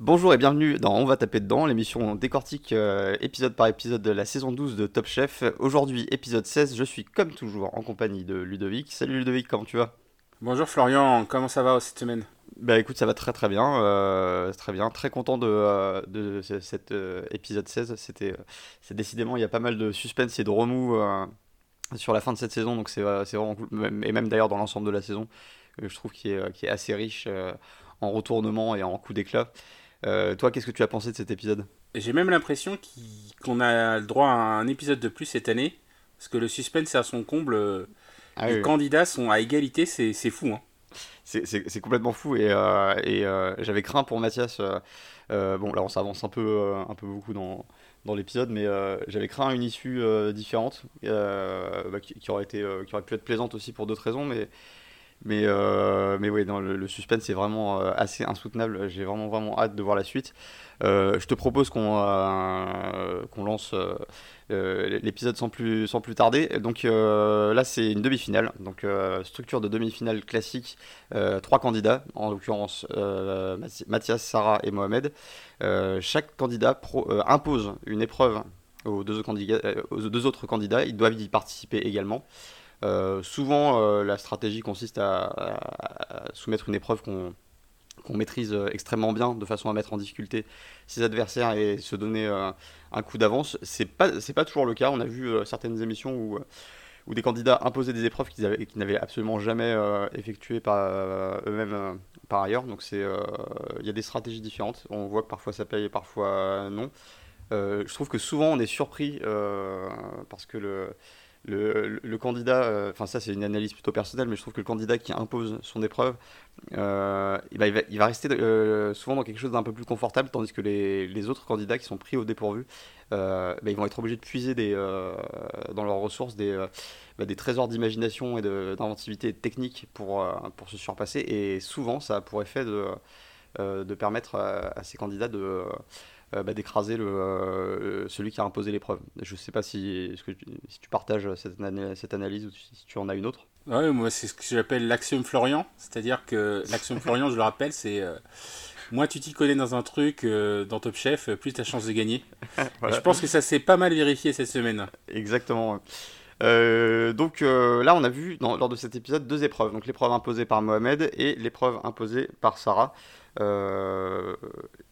Bonjour et bienvenue dans On va taper dedans, l'émission décortique euh, épisode par épisode de la saison 12 de Top Chef. Aujourd'hui, épisode 16, je suis comme toujours en compagnie de Ludovic. Salut Ludovic, comment tu vas? Bonjour Florian, comment ça va cette semaine? Bah écoute, ça va très très bien, euh, très bien, très content de, euh, de ce- cet euh, épisode 16. C'était, c'est décidément, il y a pas mal de suspense et de remous sur la fin de cette saison, donc c'est vraiment cool. Et même d'ailleurs dans l'ensemble de la saison, je trouve qu'il est, est assez riche en retournements et en coups d'éclat. Euh, toi, qu'est-ce que tu as pensé de cet épisode J'ai même l'impression qu'on a le droit à un épisode de plus cette année, parce que le suspense est à son comble. Ah les oui. candidats sont à égalité, c'est fou. Hein. C'est complètement fou et, euh, et euh, j'avais craint pour Mathias. bon, là on s'avance un peu, un peu beaucoup dans, dans l'épisode, mais j'avais craint une issue différente bah, qui, qui aurait été, qui aurait pu être plaisante aussi pour d'autres raisons, mais mais euh, mais oui, le, le suspense est vraiment euh, assez insoutenable. J'ai vraiment vraiment hâte de voir la suite. Euh, je te propose qu'on qu'on lance l'épisode sans plus sans plus tarder. Donc là c'est une demi-finale, donc structure de demi-finale classique. Trois candidats, en l'occurrence Mathi- Mathias, Sarah et Mohamed. Chaque candidat impose une épreuve aux deux autres candidats. Ils doivent y participer également. Euh, souvent, euh, la stratégie consiste à, soumettre une épreuve qu'on maîtrise euh, extrêmement bien, de façon à mettre en difficulté ses adversaires et se donner un coup d'avance. C'est pas pas toujours le cas. On a vu certaines émissions où des candidats imposaient des épreuves qu'ils avaient- qu'ils n'avaient absolument jamais effectuées par eux-mêmes par ailleurs. Donc il y a des stratégies différentes. On voit que parfois ça paye et parfois non. Je trouve que souvent on est surpris parce que le, le, candidat, euh, enfin ça c'est une analyse plutôt personnelle, mais je trouve que le candidat qui impose son épreuve, euh, il, va, rester euh, souvent dans quelque chose d'un peu plus confortable, tandis que les, autres candidats qui sont pris au dépourvu, ben, ils vont être obligés de puiser dans leurs ressources des, bah, trésors d'imagination et d'inventivité technique pour, se surpasser. Et souvent, ça a pour effet de, permettre à, ces candidats de, bah, d'écraser le, euh, celui qui a imposé l'épreuve. Je ne sais pas si, que tu, si tu partages cette, ana- cette analyse ou si tu en as une autre. Ouais, moi c'est ce que j'appelle l'axiome Florian, c'est-à-dire que l'axiome Florian, je le rappelle, c'est euh, moins tu t'y connais dans un truc, euh, dans Top Chef, plus tu as chance de gagner. Je pense que ça s'est pas mal vérifié cette semaine. Exactement. Euh, donc euh, là, on a vu dans- lors de cet épisode deux épreuves. Donc l'épreuve imposée par Mohamed et l'épreuve imposée par Sarah. Euh,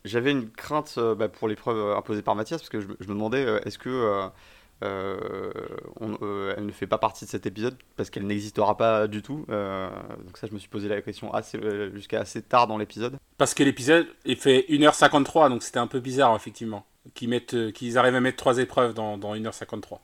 J'avais une crainte euh, bah, pour l'épreuve imposée par Mathias parce que je, me je me demandais euh, est-ce que euh, euh, on- euh, elle ne fait pas partie de cet épisode parce qu'elle n'existera pas du tout. Euh, donc ça, je me suis posé la question assez, euh, jusqu'à assez tard dans l'épisode. Parce que l'épisode est fait 1h53, donc c'était un peu bizarre, effectivement. Qu'ils mettent, euh, qu'ils arrivent à mettre trois épreuves dans, dans 1h53.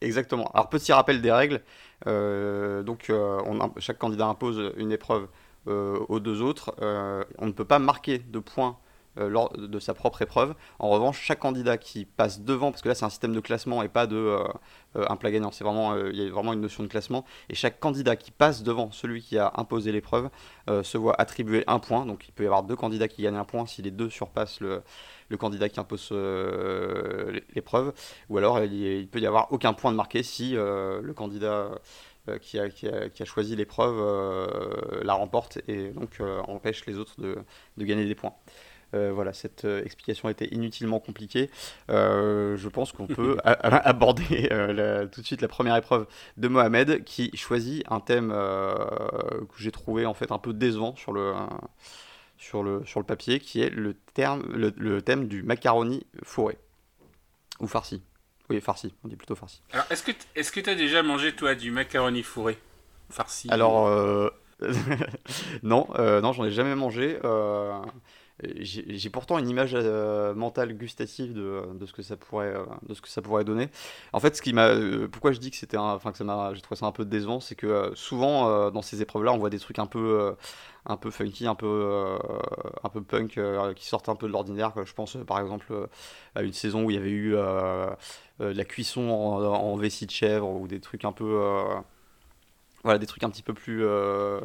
Exactement. Alors, petit rappel des règles. Euh, donc, euh, on chaque candidat impose une épreuve euh, aux deux autres. Euh, on ne peut pas marquer de points euh, lors de sa propre épreuve. En revanche, chaque candidat qui passe devant, parce que là c'est un système de classement et pas de euh, euh, un plat gagnant, c'est vraiment euh, il y a vraiment une notion de classement. Et chaque candidat qui passe devant celui qui a imposé l'épreuve euh, se voit attribuer un point. Donc, il peut y avoir deux candidats qui gagnent un point si les deux surpassent le, candidat qui impose euh, l'épreuve. Ou alors il, il peut y avoir aucun point de marqué si euh, le candidat euh, qui, a, qui, a, qui a choisi l'épreuve euh, la remporte et donc euh, empêche les autres de, de gagner des points. Euh, voilà, cette euh, explication était inutilement compliquée. Euh, je pense qu'on peut aborder euh, la- tout de suite la première épreuve de Mohamed qui choisit un thème euh, que j'ai trouvé en fait un peu décevant sur le, sur le, sur le papier, qui est le, terme, le, le thème du macaroni fourré. Ou farci. Oui, farci, on dit plutôt farci. Alors, est-ce que t- est-ce que t'as déjà mangé, toi, du macaroni fourré? Farci Alors, euh, non, euh, non, j'en ai jamais mangé. euh, j'ai j'ai pourtant une image euh, mentale gustative de, de ce que ça pourrait, euh, de ce que ça pourrait donner. En fait, ce qui m'a, euh, pourquoi je dis que c'était, enfin que ça m'a, j'ai trouvé ça un peu décevant, c'est que euh, souvent euh, dans ces épreuves-là, on voit des trucs un peu, euh, un peu funky, un peu, euh, un peu punk, euh, qui sortent un peu de l'ordinaire. Je pense euh, par exemple euh, à une saison où il y avait eu euh, euh, de la cuisson en, vessie de chèvre ou des trucs un peu euh, voilà, des trucs un petit peu plus euh,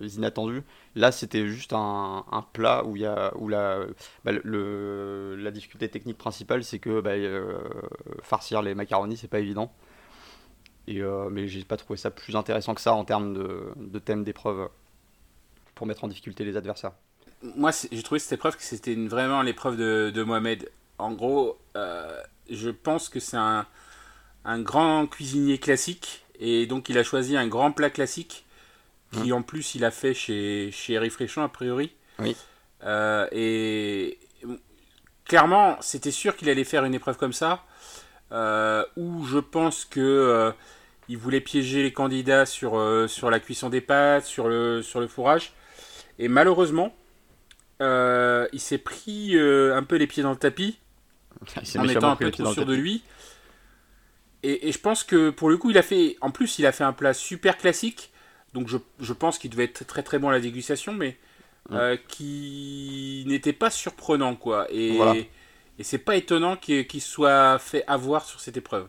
inattendus. Là, c'était juste un, plat où, y a, où la, bah, la difficulté technique principale, c'est que bah, euh, farcir les macaronis, c'est pas évident. Et, euh, mais j'ai pas trouvé ça plus intéressant que ça en termes de, thème d'épreuve pour mettre en difficulté les adversaires. moi, j'ai trouvé cette épreuve que c'était vraiment l'épreuve de, de, Mohamed. En gros, je pense que c'est un, un, grand cuisinier classique. Et donc, il a choisi un grand plat classique qui, hum. en plus, il a fait chez, chez Réfléchon, a priori. Oui. et clairement, c'était sûr qu'il allait faire une épreuve comme ça. où je pense que il voulait piéger les candidats sur, euh, sur la cuisson des pâtes, sur le, sur le fourrage. Et malheureusement, euh, il s'est pris euh, un peu les pieds dans le tapis, en étant un peu trop sûr de lui. Et, et, je pense que pour le coup, il a fait. En plus, il a fait un plat super classique. Donc je, je pense qu'il devait être très très bon à la dégustation, mais qui n'était pas surprenant, quoi. Et, et c'est pas étonnant qu'il soit fait avoir sur cette épreuve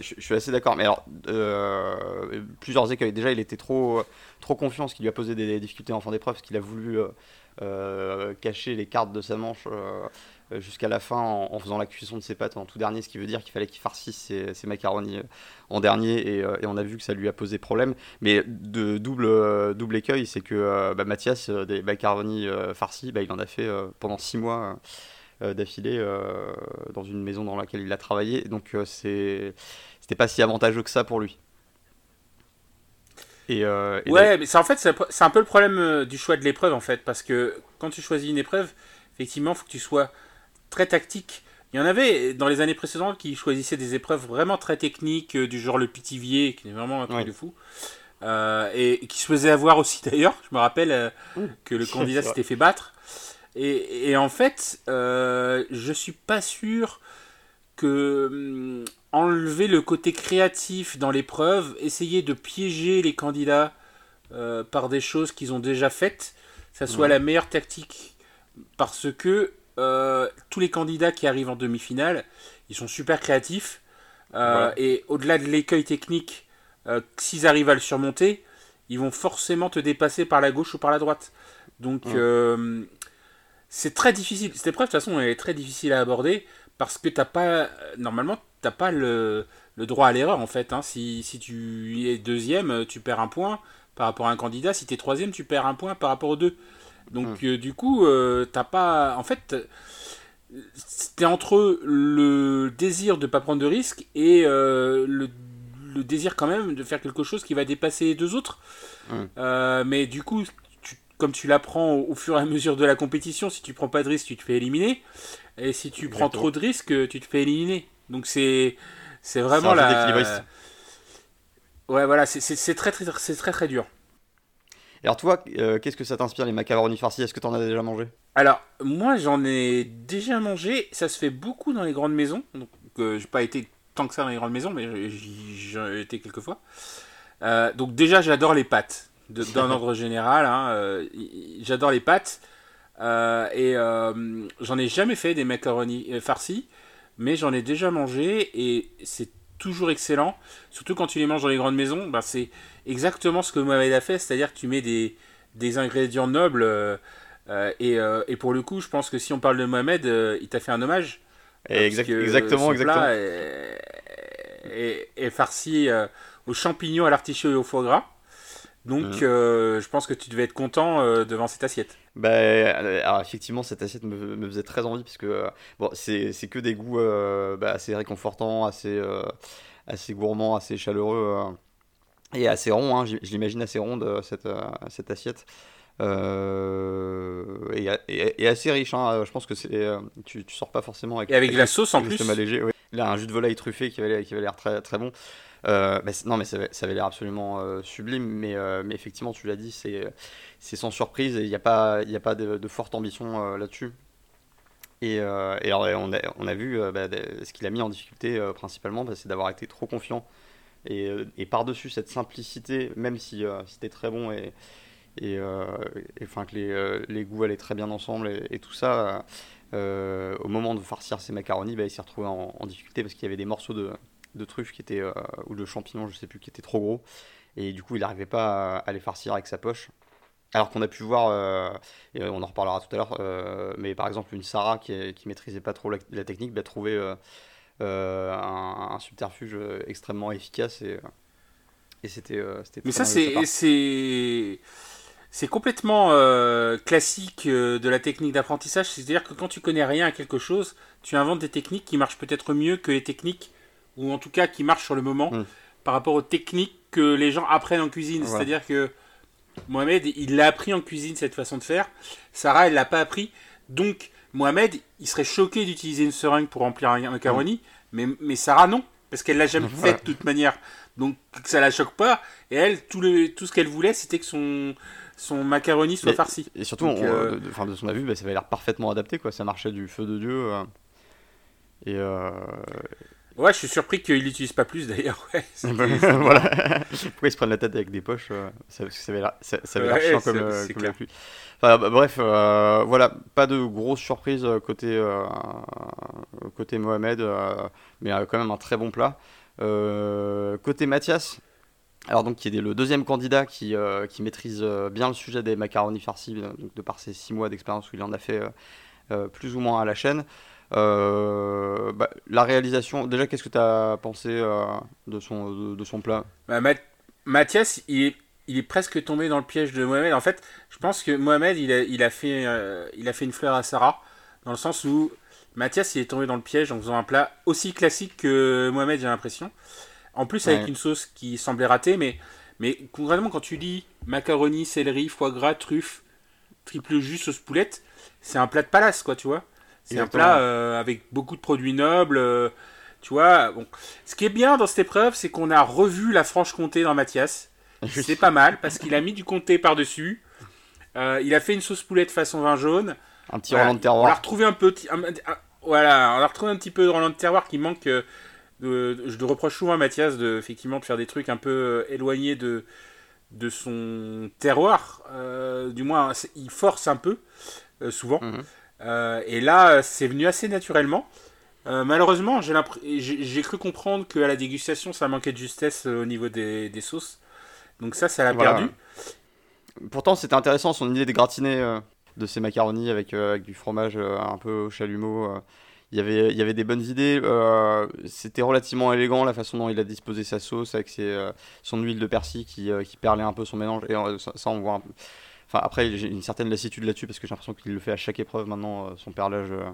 je, suis assez d'accord. Mais alors, euh, plusieurs écueils. Déjà, il était trop, trop confiant, ce qui lui a posé des difficultés en fin d'épreuve, parce qu'il a voulu euh, euh, cacher les cartes de sa manche jusqu'à la fin en, faisant la cuisson de ses pâtes en tout dernier, ce qui veut dire qu'il fallait qu'il farcisse ses, ses, macaronis en dernier, et, on a vu que ça lui a posé problème. Mais de double, double écueil, c'est que bah, Mathias, des macaronis farcis, bah, il en a fait pendant 6 mois. Euh, d'affilée euh, dans une maison dans laquelle il a travaillé. Donc euh, c'est c'était pas si avantageux que ça pour lui. Et, ouais, mais en fait, c'est un peu le problème du choix de l'épreuve, en fait, parce que quand tu choisis une épreuve, effectivement, il faut que tu sois très tactique. Il y en avait dans les années précédentes qui choisissaient des épreuves vraiment très techniques, du genre le pitivier, qui est vraiment un truc de fou. et, qui se faisait avoir aussi d'ailleurs. Je me rappelle que le candidat s'était fait battre. Et, en fait, euh, je suis pas sûr que hum, enlever le côté créatif dans l'épreuve, essayer de piéger les candidats euh, par des choses qu'ils ont déjà faites, ça soit la meilleure tactique. Parce que euh, tous les candidats qui arrivent en demi-finale, ils sont super créatifs. Euh, et au-delà de l'écueil technique, s'ils arrivent à le surmonter, ils vont forcément te dépasser par la gauche ou par la droite. Donc, c'est très difficile. Cette épreuve, de toute façon, elle est très difficile à aborder parce que t'as pas, normalement, t'as pas le, le, droit à l'erreur en fait. Hein. Si, si, tu es deuxième, tu perds un point par rapport à un candidat. Si tu es troisième, tu perds un point par rapport aux deux. Donc, hmm. euh, du coup, euh, t'as pas. En fait, t'es entre le désir de pas prendre de risques et euh, le, le, désir quand même de faire quelque chose qui va dépasser les deux autres. Hmm. mais du coup, comme tu l'apprends au, fur et à mesure de la compétition, si tu prends pas de risque, tu te fais éliminer. Et si tu prends trop de risques, tu te fais éliminer. Donc c'est c'est vraiment la. Ouais, voilà, c'est très très c'est très très dur. Et alors toi, euh, qu'est-ce que ça t'inspire les macaronis farcis? Est-ce que tu en as déjà mangé? Alors moi j'en ai déjà mangé. Ça se fait beaucoup dans les grandes maisons. Donc euh, j'ai pas été tant que ça dans les grandes maisons, mais j'ai été quelques fois. Euh, donc déjà j'adore les pâtes d'un ordre général. Hein, euh, j'adore les pâtes. Et j'en ai jamais fait des macaronis farcis, mais j'en ai déjà mangé et c'est toujours excellent. Surtout quand tu les manges dans les grandes maisons, ben c'est exactement ce que Mohamed a fait, c'est-à-dire que tu mets des, des ingrédients nobles. et, et, pour le coup, je pense que si on parle de Mohamed, il t'a fait un hommage. exactement, exactement. est, farci aux champignons, à l'artichaut et au foie gras. Donc, euh, je pense que tu devais être content euh, devant cette assiette. Bah, alors effectivement, cette assiette me, me faisait très envie, puisque euh, bon, c'est que des goûts bah, assez réconfortants, assez, assez gourmands, assez chaleureux et assez ronds. Hein, je l'imagine assez ronde, cette, cette assiette. Et, et, assez riche. Hein, je pense que c'est tu, tu sors pas forcément avec. Et avec, la sauce en plus. Léger, oui. Là, un jus de volaille truffé qui avait l'air très, très bon. Euh, non, mais ça, avait l'air absolument euh, sublime, mais, euh, mais effectivement, tu l'as dit, c'est sans surprise et il n'y a pas, a pas de, forte ambition là-dessus. Et, et on, a, on, a, vu bah, ce qu'il a mis en difficulté principalement, bah, c'est d'avoir été trop confiant. Et, et par-dessus cette simplicité, même si c'était très bon et, et, enfin que les, les, goûts allaient très bien ensemble et, tout ça, au moment de farcir ses macaronis, bah, il s'est retrouvé en difficulté parce qu'il y avait des morceaux de, de truffes qui étaient, euh, ou de champignons, je sais plus, qui étaient trop gros. Et du coup, il n'arrivait pas à, les farcir avec sa poche. Alors qu'on a pu voir, euh, et on en reparlera tout à l'heure, euh, mais par exemple une Sarah qui, qui maîtrisait pas trop la, technique, bah, trouvé un, subterfuge extrêmement efficace et, et c'était. mais ça, c'est c'est complètement classique de la technique d'apprentissage. C'est-à-dire que quand tu connais rien à quelque chose, tu inventes des techniques qui marchent peut-être mieux que les techniques, ou en tout cas qui marchent sur le moment, Mm. par rapport aux techniques que les gens apprennent en cuisine. Voilà. C'est-à-dire que Mohamed, il l'a appris en cuisine cette façon de faire. Sarah, elle l'a pas appris. Donc, Mohamed, il serait choqué d'utiliser une seringue pour remplir un macaroni, mais, mais Sarah, non. Parce qu'elle l'a jamais fait de toute manière. Donc, ça la choque pas. Et elle, tout, le, tout ce qu'elle voulait, c'était que son, son macaroni soit farci. Et surtout, Donc, on- euh, de, de- enfin, de ce qu'on a vu, bah, ça avait l'air parfaitement adapté, quoi. Ça marchait du feu de Dieu. euh. Et euh, Ouais, je suis surpris qu'il l'utilise pas plus d'ailleurs. Ouais, voilà. Pourquoi ils se prennent la tête avec des poches euh, ça, ça avait l'air, Ouais, chiant comme, euh, comme la pluie. Enfin, bah, bref, euh, voilà, pas de grosses surprises euh, côté, côté Mohamed, mais quand même un très bon plat. Côté Mathias, alors donc qui est le deuxième candidat qui, qui maîtrise bien le sujet des macaronis farcis, donc de par ses six mois d'expérience où il en a fait plus ou moins à la chaîne. Euh, bah, la réalisation, déjà qu'est-ce que tu as pensé euh, de, son, de, de son plat? Bah, Math- Mathias, il est, il est presque tombé dans le piège de Mohamed. En fait, je pense que Mohamed, il a, il a, fait, euh, il a fait une fleur à Sarah, dans le sens où Mathias, il est tombé dans le piège en faisant un plat aussi classique que Mohamed, j'ai l'impression. En plus, avec Ouais. une sauce qui semblait ratée, mais, mais concrètement, quand tu dis macaroni, céleri, foie gras, truffe, triple jus, sauce poulette, c'est un plat de palace, quoi, tu vois. C'est un plat euh, avec beaucoup de produits nobles. euh, tu vois, bon. Ce qui est bien dans cette épreuve, c'est qu'on a revu la Franche-Comté dans Mathias. C'est pas mal parce qu'il a mis du comté par-dessus. Euh, il a fait une sauce poulette façon vin jaune. Un petit Voilà, Roland de On l'a terroir. retrouvé un peu. un- un- voilà, on a retrouvé un petit peu de Roland de terroir qui manque. euh, de- je le reproche souvent à Mathias de, effectivement, de faire des trucs un peu éloignés de, de son terroir. Du moins, il force un peu, souvent. Mhm. Et là, c'est venu assez naturellement. Euh, malheureusement, j'ai cru comprendre qu'à la dégustation, ça manquait de justesse euh, au niveau des, des sauces. Donc ça, ça l'a Voilà. perdu. Pourtant, c'était intéressant son idée de gratiner euh, de ces macaronis avec, euh, avec du fromage euh, un peu au chalumeau. euh. Il y avait, il y avait des bonnes idées. euh, c'était relativement élégant la façon dont il a disposé sa sauce avec ses, euh, son huile de persil qui, euh, qui perlait un peu son mélange. Et euh, ça, ça, on voit un peu. Enfin, après, j'ai une certaine lassitude là-dessus parce que j'ai l'impression qu'il le fait à chaque épreuve maintenant, euh, son perlage. euh,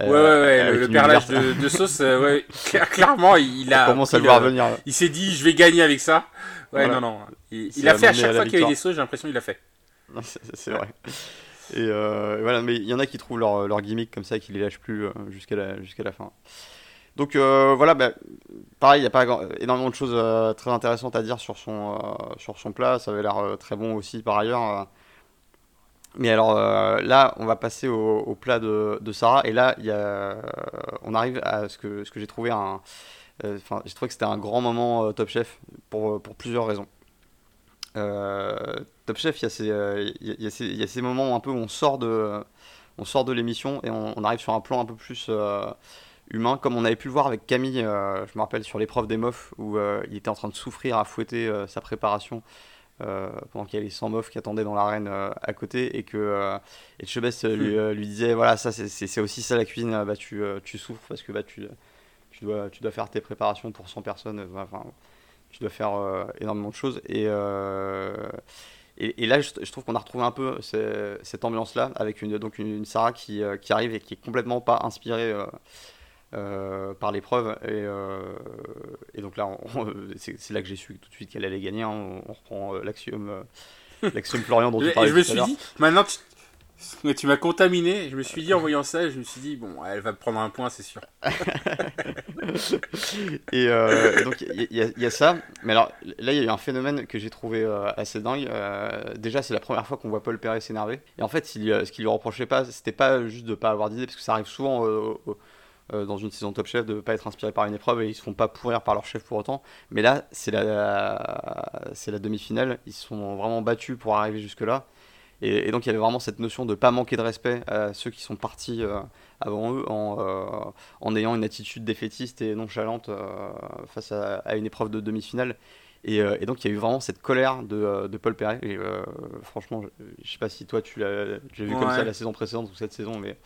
Ouais, ouais, ouais, avec le, perlage de, de sauce, euh, ouais, cla- clairement, il a. On commence à il, le voir euh, venir. Il s'est dit, je vais gagner avec ça. Ouais, Voilà. non, non. Il, il a fait à chaque à fois qu'il y avait victoire. des sauces, j'ai l'impression qu'il l'a fait. C'est vrai. Et euh, voilà, mais il y en a qui trouvent leur, leur gimmick comme ça, qui les lâchent plus euh, jusqu'à la, jusqu'à la fin. Donc euh, voilà, bah, pareil, il n'y a pas énormément de choses euh, très intéressantes à dire sur son, euh, sur son plat. Ça avait l'air très bon aussi par ailleurs. Mais alors là, on va passer au, plat de, de Sarah. Et là, y a, on arrive à ce que, ce que j'ai trouvé un. Enfin, j'ai trouvé que c'était un grand moment Top Chef pour, pour plusieurs raisons. Top Chef, il y, y a- y a ces- moments un peu où on sort de, de l'émission et on, arrive sur un plan un peu plus humain, comme on avait pu le voir avec Camille, euh, je me rappelle sur l'épreuve des mofs, où euh, il était en train de souffrir à fouetter euh, sa préparation pendant qu'il y avait les 100 mofs qui attendaient dans l'arène à côté et que Etchebest lui, euh, lui disait voilà, ça c'est- aussi ça la cuisine, bah, tu, tu souffres parce que bah, tu, tu, dois, tu dois faire tes préparations pour 100 personnes. Enfin, tu dois faire énormément de choses. Et, et, et là, je, je trouve qu'on a retrouvé un peu ce- cette ambiance-là, avec une, donc une, une Sarah qui, qui arrive et qui est complètement pas inspirée euh, euh, par l'épreuve. Et, euh, et donc là, c'est là que j'ai su tout de suite qu'elle allait gagner. hein. On, on reprend euh, l'axiome l'axiome Florian dont tu Et parlais je me suis dit, maintenant tu, tu m'as contaminé. Je me suis dit en voyant ça, je me suis dit, bon, elle va prendre un point, c'est sûr. et, et donc il y, a- il y a ça. Mais alors là, il y a eu un phénomène que j'ai trouvé assez dingue. Déjà, c'est la première fois qu'on voit Paul Perret s'énerver. Et en fait, il, ce qu'il lui reprochait pas, c'était pas juste de pas avoir d'idée, parce que ça arrive souvent au- euh, dans une saison Top Chef de pas être inspiré par une épreuve et ils se font pas pourrir par leur chef pour autant. Mais là, c'est la, c'est la demi-finale. Ils se sont vraiment battus pour arriver jusque là. Et, et donc il y avait vraiment cette notion de pas manquer de respect à ceux qui sont partis euh, avant eux en, euh, en ayant une attitude défaitiste et nonchalante face à, à une épreuve de demi-finale. Et, euh, et donc il y a eu vraiment cette colère de, de Paul Perret. Et euh, franchement, je, je sais pas si toi tu l'as tu l'as vu comme ça la saison précédente ou cette saison, mais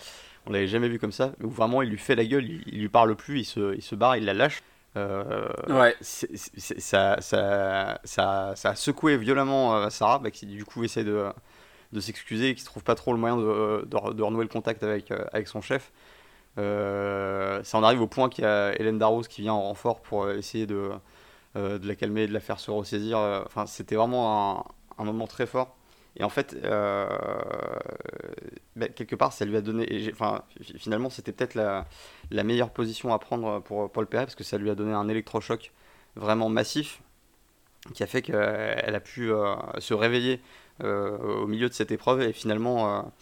on l'avait jamais vu comme ça. Où vraiment il lui fait la gueule, il, il lui parle plus, il se, il se barre, il la lâche. ouais. ça, ça, ça, ça, a secoué violemment Sarah, bah, qui du coup essaie de, de s'excuser et qui trouve pas trop le moyen de, de, renouer le contact avec, avec son chef. ça en arrive au point qu'il y a Hélène Darroze qui vient en renfort pour essayer de, de la calmer, de la faire se ressaisir. Enfin, c'était vraiment un, un moment très fort. Et en fait, euh, bah, quelque part, ça lui a donné. Enfin, finalement, c'était peut-être la, la, meilleure position à prendre pour Paul Perret parce que ça lui a donné un électrochoc vraiment massif qui a fait qu'elle a pu euh, se réveiller euh, au milieu de cette épreuve et finalement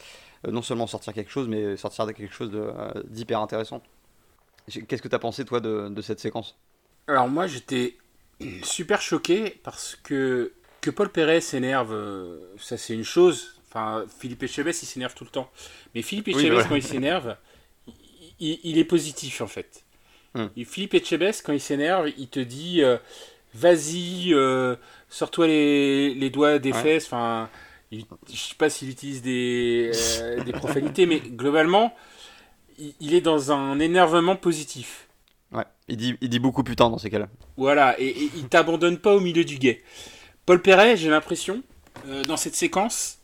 non seulement sortir quelque chose, mais sortir de quelque chose d'hyper intéressant. Qu'est-ce que tu as pensé, toi, de, de cette séquence? Alors, moi, j'étais super choqué parce que que Paul Perret s'énerve, euh, ça c'est une chose. Enfin, Philippe Etchebest, il s'énerve tout le temps. Mais Philippe Etchebest, quand il s'énerve, il, est positif en fait. Hmm. Philippe Etchebest, quand il s'énerve, il te dit euh, vas-y, euh, sors-toi les, doigts des fesses. Enfin, je sais pas s'il utilise des, des profanités, mais globalement, il, est dans un énervement positif. Ouais, il dit, il dit beaucoup putain dans ces cas-là. Voilà, et, et il t'abandonne pas au milieu du guet. Paul Perret, j'ai l'impression, euh, dans cette séquence,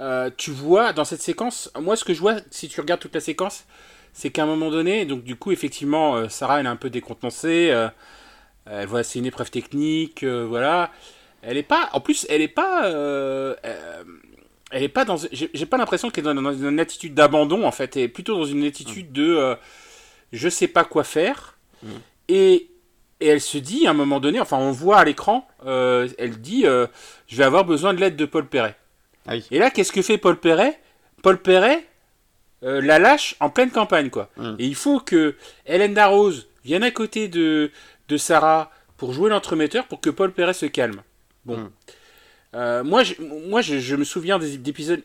euh, tu vois, dans cette séquence, moi ce que je vois, si tu regardes toute la séquence, c'est qu'à un moment donné, donc du coup, effectivement, euh, Sarah, elle est un peu décontenancée, elle voit, c'est une épreuve technique, voilà. Elle est pas, en plus, elle est pas, elle est pas dans, j'ai pas l'impression qu'elle est dans, une attitude d'abandon, en fait, elle est plutôt dans une attitude de, je sais pas quoi faire, mmh. et et elle se dit, à un moment donné, enfin on voit à l'écran, euh, elle dit, euh, je vais avoir besoin de l'aide de Paul Perret. Ah et là, qu'est-ce que fait Paul Perret? Paul Perret euh, la lâche en pleine campagne, quoi. Hum. Et il faut que Hélène Darroze vienne à côté de, de Sarah pour jouer l'entremetteur pour que Paul Perret se calme. Bon. Hum. moi, je, moi je, me souviens des épisodes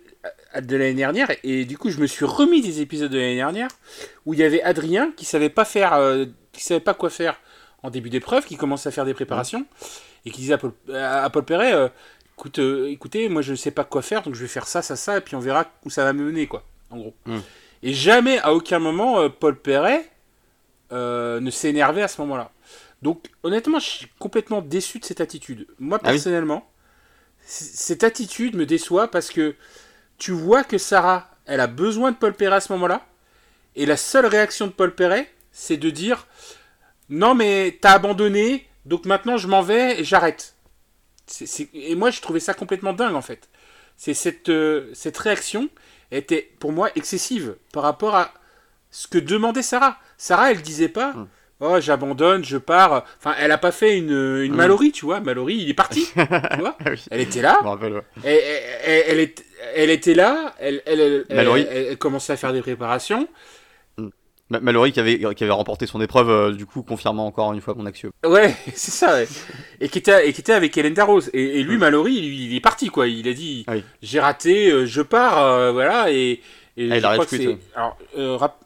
de l'année dernière et du coup je me suis remis des épisodes de l'année dernière où il y avait Adrien qui savait pas faire qui savait pas quoi faire en début d'épreuve, qui commence à faire des préparations, et qui disait à Paul, à Paul Perret, euh, écoute, euh, écoutez, moi je ne sais pas quoi faire, donc je vais faire ça, ça, ça, et puis on verra où ça va me mener, quoi, en gros. Mm. Et jamais, à aucun moment, euh, Paul Perret ne s'est énervé à ce moment-là. Donc, honnêtement, je suis complètement déçu de cette attitude. Moi, ah personnellement, cette attitude me déçoit parce que tu vois que Sarah, elle a besoin de Paul Perret à ce moment-là, et la seule réaction de Paul Perret, c'est de dire non, mais t'as abandonné, donc maintenant je m'en vais et j'arrête. Et moi, je trouvais ça complètement dingue en fait. C'est cette, euh, cette réaction était pour moi excessive par rapport à ce que demandait Sarah. Sarah, elle disait pas. Hmm. Oh, j'abandonne, je pars. Enfin, elle a pas fait une, une hmm. Mallory, tu vois. Mallory, il est parti. tu vois Elle était là. elle, elle, elle, était là. Elle, elle, elle, commençait à faire des préparations. Mallory qui avait, qui avait remporté son épreuve, euh, du coup, confirmant encore une fois mon axiome. Ouais, c'est ça, Et qui était, et qui était avec Hélène Darroze. Et, lui, Mallory, il, est parti, quoi. Il a dit ah J'ai raté, euh, je pars, euh, voilà. Et, et ah, je crois que c'est. Alors,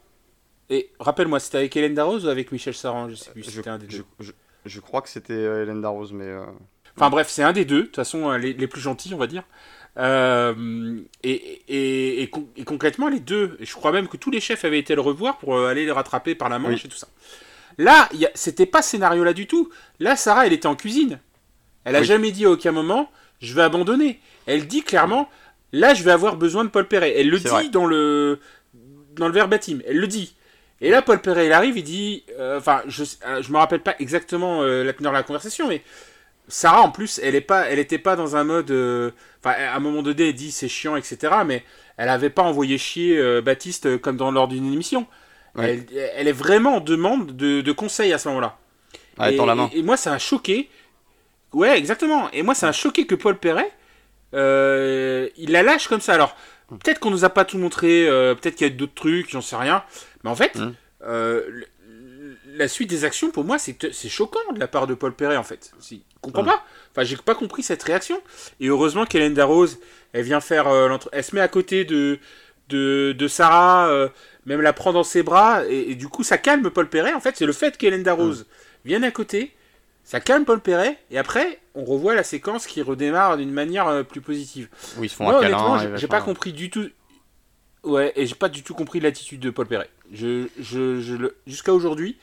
et rappelle-moi, c'était avec Hélène Darroze ou avec Michel Saran Je sais plus, c'était un des deux. Je, crois que c'était Hélène Darroze, mais. Enfin bref, c'est un des deux, de toute façon, les, les, plus gentils, on va dire. Euh, et, et, et, concrètement, les deux, je crois même que tous les chefs avaient été le revoir pour euh, aller les rattraper par la manche et tout ça. Là, c'était pas ce scénario-là du tout. Là, Sarah, elle était en cuisine. Elle a jamais dit à aucun moment, je vais abandonner. Elle dit clairement, là, je vais avoir besoin de Paul Perret. Elle le dit dans le, dans le verbatim. Elle le dit. Et là, Paul Perret, il arrive, il dit, euh, enfin, je, je me rappelle pas exactement la teneur de la conversation, mais Sarah, en plus, elle est pas, elle était pas dans un mode. Euh, enfin, à un moment donné, elle dit c'est chiant, etc. Mais elle avait pas envoyé chier euh, Baptiste euh, comme dans lors d'une émission. Elle, est vraiment en demande de, de conseils à ce moment-là. et, la main. Et, moi, ça m'a choqué. Ouais, exactement. Et moi, ça m'a choqué que Paul Perret, il la lâche comme ça. Alors, peut-être qu'on nous a pas tout montré, peut-être qu'il y a d'autres trucs, j'en sais rien. Mais en fait, hum la suite des actions, pour moi, c'est choquant de la part de Paul Perret, en fait. Je comprends pas. Enfin, j'ai pas compris cette réaction. Et heureusement qu'Hélène Darroze, elle vient faire euh, Elle se met à côté de, de, Sarah, euh, même la prend dans ses bras, et, du coup, ça calme Paul Perret. En fait, c'est le fait qu'Hélène Darroze vienne à côté, ça calme Paul Perret, et après, on revoit la séquence qui redémarre d'une manière euh, plus positive. Oui, ils se font Moi, honnêtement, j'ai pas compris du tout. Ouais, et j'ai pas du tout compris l'attitude de Paul Perret. Je, je, Jusqu'à aujourd'hui,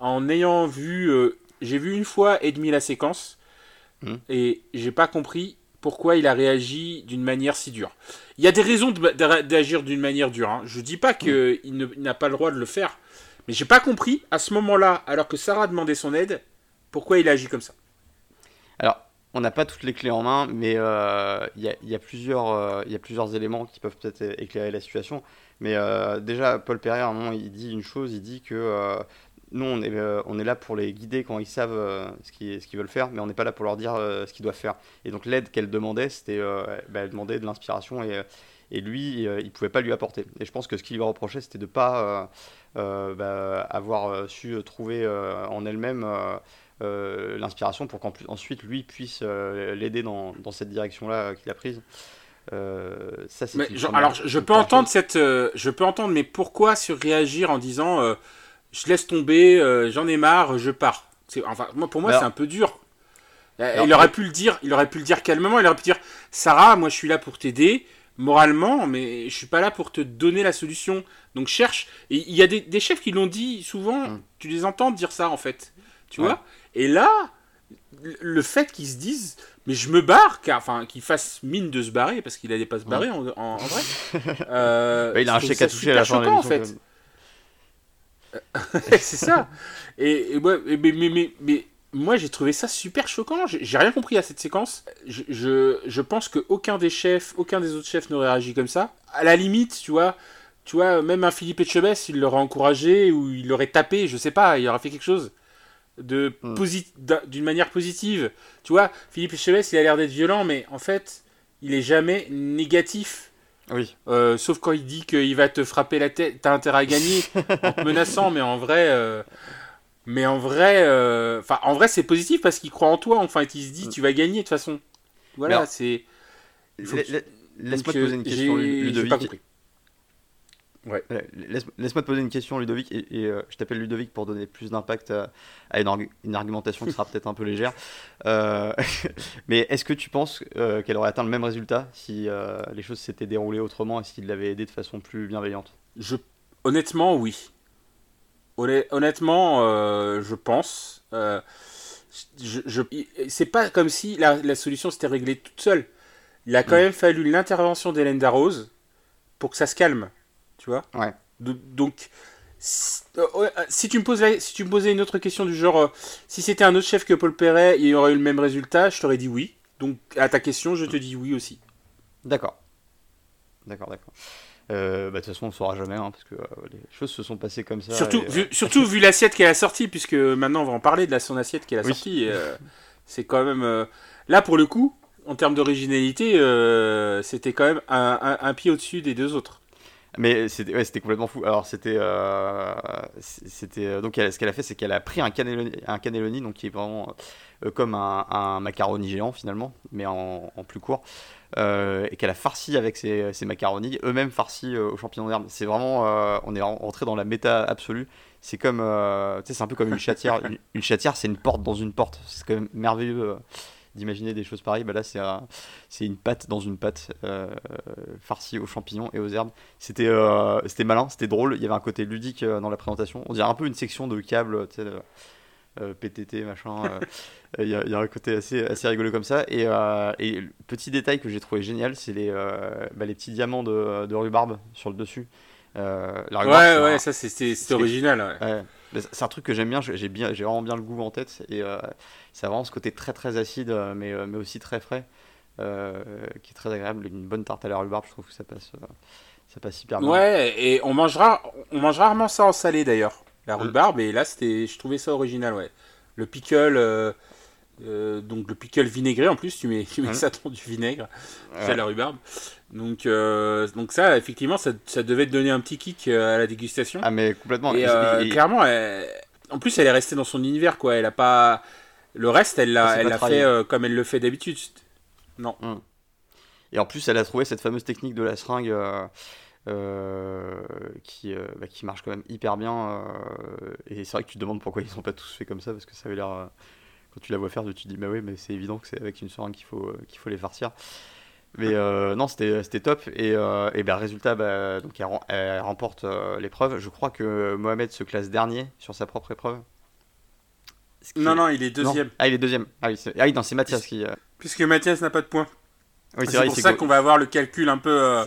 en ayant vu, j'ai vu une fois et demi la séquence hmm. et j'ai pas compris pourquoi il a réagi d'une manière si dure. Il y a des raisons d'agir d'une manière dure. Hein. Je dis pas qu'il n'a pas le droit de le faire, mais j'ai pas compris à ce moment-là, alors que Sarah demandait son aide, pourquoi il a agi comme ça. Alors, on n'a pas toutes les clés en main, mais euh, il y, a, plusieurs, euh, y a plusieurs éléments qui peuvent peut-être éclairer la situation. Mais euh, déjà, Paul Perret, à un moment, il dit une chose, il dit que nous, on est, on est là pour les guider quand ils savent ce qu'ils veulent faire, mais on n'est pas là pour leur dire ce qu'ils doivent faire. Et donc l'aide qu'elle demandait, c'était, bah, elle demandait de l'inspiration et, et lui, il ne pouvait pas lui apporter. Et je pense que ce qu'il lui reprochait, c'était de ne pas bah, avoir su trouver en elle-même euh, l'inspiration pour qu'ensuite lui puisse euh, l'aider dans, dans, cette direction-là euh, qu'il a prise. ça, mais, alors, je peux entendre cette, je peux entendre, mais pourquoi surréagir en disant je laisse tomber, j'en ai marre, je pars. Enfin, moi, pour moi, c'est un peu dur. il aurait pu le dire, il aurait pu le dire calmement. Il aurait pu dire, Sarah, moi, je suis là pour t'aider moralement, mais je suis pas là pour te donner la solution. Donc cherche. Et il y a des, des chefs qui l'ont dit souvent. Hmm. Tu les entends dire ça en fait. Tu vois? Et là, le fait qu'ils se disent, mais je me barre, car, enfin, qu'ils fassent mine de se barrer, parce qu'il n'allait pas se barrer en, vrai. Euh, bah, il a un chèque à toucher à la fin en fait. c'est ça. Et, mais, mais, moi, j'ai trouvé ça super choquant. J'ai rien compris à cette séquence. Je, je, je pense qu'aucun des chefs, aucun des autres chefs n'aurait réagi comme ça. À la limite, tu vois, tu vois, même un Philippe Etchebest, il l'aurait encouragé ou il l'aurait tapé, je sais pas, il aurait fait quelque chose de hmm. d'une manière positive. Tu vois, Philippe Echevès, il a l'air d'être violent, mais en fait, il est jamais négatif. Oui. Euh, sauf quand il dit qu'il va te frapper la tête, t'as intérêt à gagner en te menaçant, mais en vrai, euh, mais en vrai, euh, enfin, en vrai, c'est positif parce qu'il croit en toi. Enfin, il se dit, hmm. tu vas gagner de toute façon. Voilà, c'est. Laisse-moi te poser une question, Ludovic. Ouais. Laisse-moi te poser une question, Ludovic, et, euh, je t'appelle Ludovic pour donner plus d'impact à, une, argumentation qui sera peut-être un peu légère. Euh, mais est-ce que tu penses euh, qu'elle aurait atteint le même résultat si les choses s'étaient déroulées autrement et s'il l'avait aidé de façon plus bienveillante? Je, Honnêtement, oui. Honnêtement, je pense. je, c'est pas comme si la, la solution s'était réglée toute seule. Il a quand mm. même fallu l'intervention d'Hélène Darroze pour que ça se calme tu vois Ouais. donc, euh, si, tu me posais, si tu me posais une autre question du genre, euh, si c'était un autre chef que Paul Perret, il y aurait eu le même résultat, je t'aurais dit oui. Donc, à ta question, je te dis oui aussi. D'accord. D'accord, d'accord. Euh, bah, de toute façon, on ne saura jamais, hein, parce que les choses se sont passées comme ça. Surtout, vu, surtout vu l'assiette qu'elle a sortie, puisque maintenant on va en parler de la, son assiette qu'elle a sortie. c'est quand même. là, pour le coup, en termes d'originalité, c'était quand même un pied au-dessus des deux autres. Mais c'était ouais, complètement fou. Alors c'était euh, c'était euh, donc ce qu'elle a fait c'est qu'elle a pris un cannelloni, un cannelloni donc qui est vraiment euh, comme un, un, macaroni géant finalement mais en, en plus court et qu'elle a farci avec ses, ses macaronis eux-mêmes farcis aux champignons d'herbe. C'est vraiment on est rentré dans la méta absolue. C'est comme tu sais c'est un peu comme une chatière. une, une chatière c'est une porte dans une porte. C'est quand même merveilleux d'imaginer des choses pareilles. Bah là, c'est une pâte dans une pâte euh, farcie aux champignons et aux herbes. C'était euh, c'était malin, c'était drôle. Il y avait un côté ludique euh, dans la présentation. On dirait un peu une section de câbles, tu sais, PTT, machin. Il y, a un côté assez, assez rigolo comme ça. Et, et petit détail que j'ai trouvé génial, c'est les, bah, les petits diamants de, de, rhubarbe sur le dessus. la ouais, ouais, ça c'est original. Ouais. C'est un truc que j'aime bien, j'ai bien, j'ai vraiment bien le goût en tête et ça a vraiment ce côté très très acide euh, mais, euh, mais aussi très frais euh, qui est très agréable. Une bonne tarte à la rhubarbe, je trouve que ça passe, ça passe hyper bien. Ouais, et on mangera, on mange rarement ça en salé d'ailleurs, la rhubarbe et là c'était, je trouvais ça original, ouais. Le pickle. donc le pickle vinaigré en plus tu mets, tu mets ça dans du vinaigre c'est la rhubarbe donc, euh, donc ça, effectivement, ça, ça, devait te donner un petit kick à la dégustation. Ah mais complètement. Et, euh, clairement, en plus, elle est restée dans son univers, quoi. Elle a pas le reste, elle l'a, elle l'a fait comme elle le fait d'habitude. Non. Hum. Et en plus, elle a trouvé cette fameuse technique de la seringue qui, bah, qui marche quand même hyper bien. et c'est vrai que tu te demandes pourquoi ils sont pas tous faits comme ça, parce que ça avait l'air. quand tu la vois faire, tu te dis, bah oui, mais c'est évident que c'est avec une seringue qu'il faut, qu'il faut les farcir. Mais euh, non, c'était top. Et, euh, et ben, résultat, bah, donc elle, remporte euh, l'épreuve. Je crois que Mohamed se classe dernier sur sa propre épreuve. Non, non, il est deuxième. Ah, il est deuxième. Ah oui, c'est ah, c'est Mathias qui. Puisque Mathias n'a pas de points. Oui, c'est pour ça qu'on va avoir le calcul un peu, euh,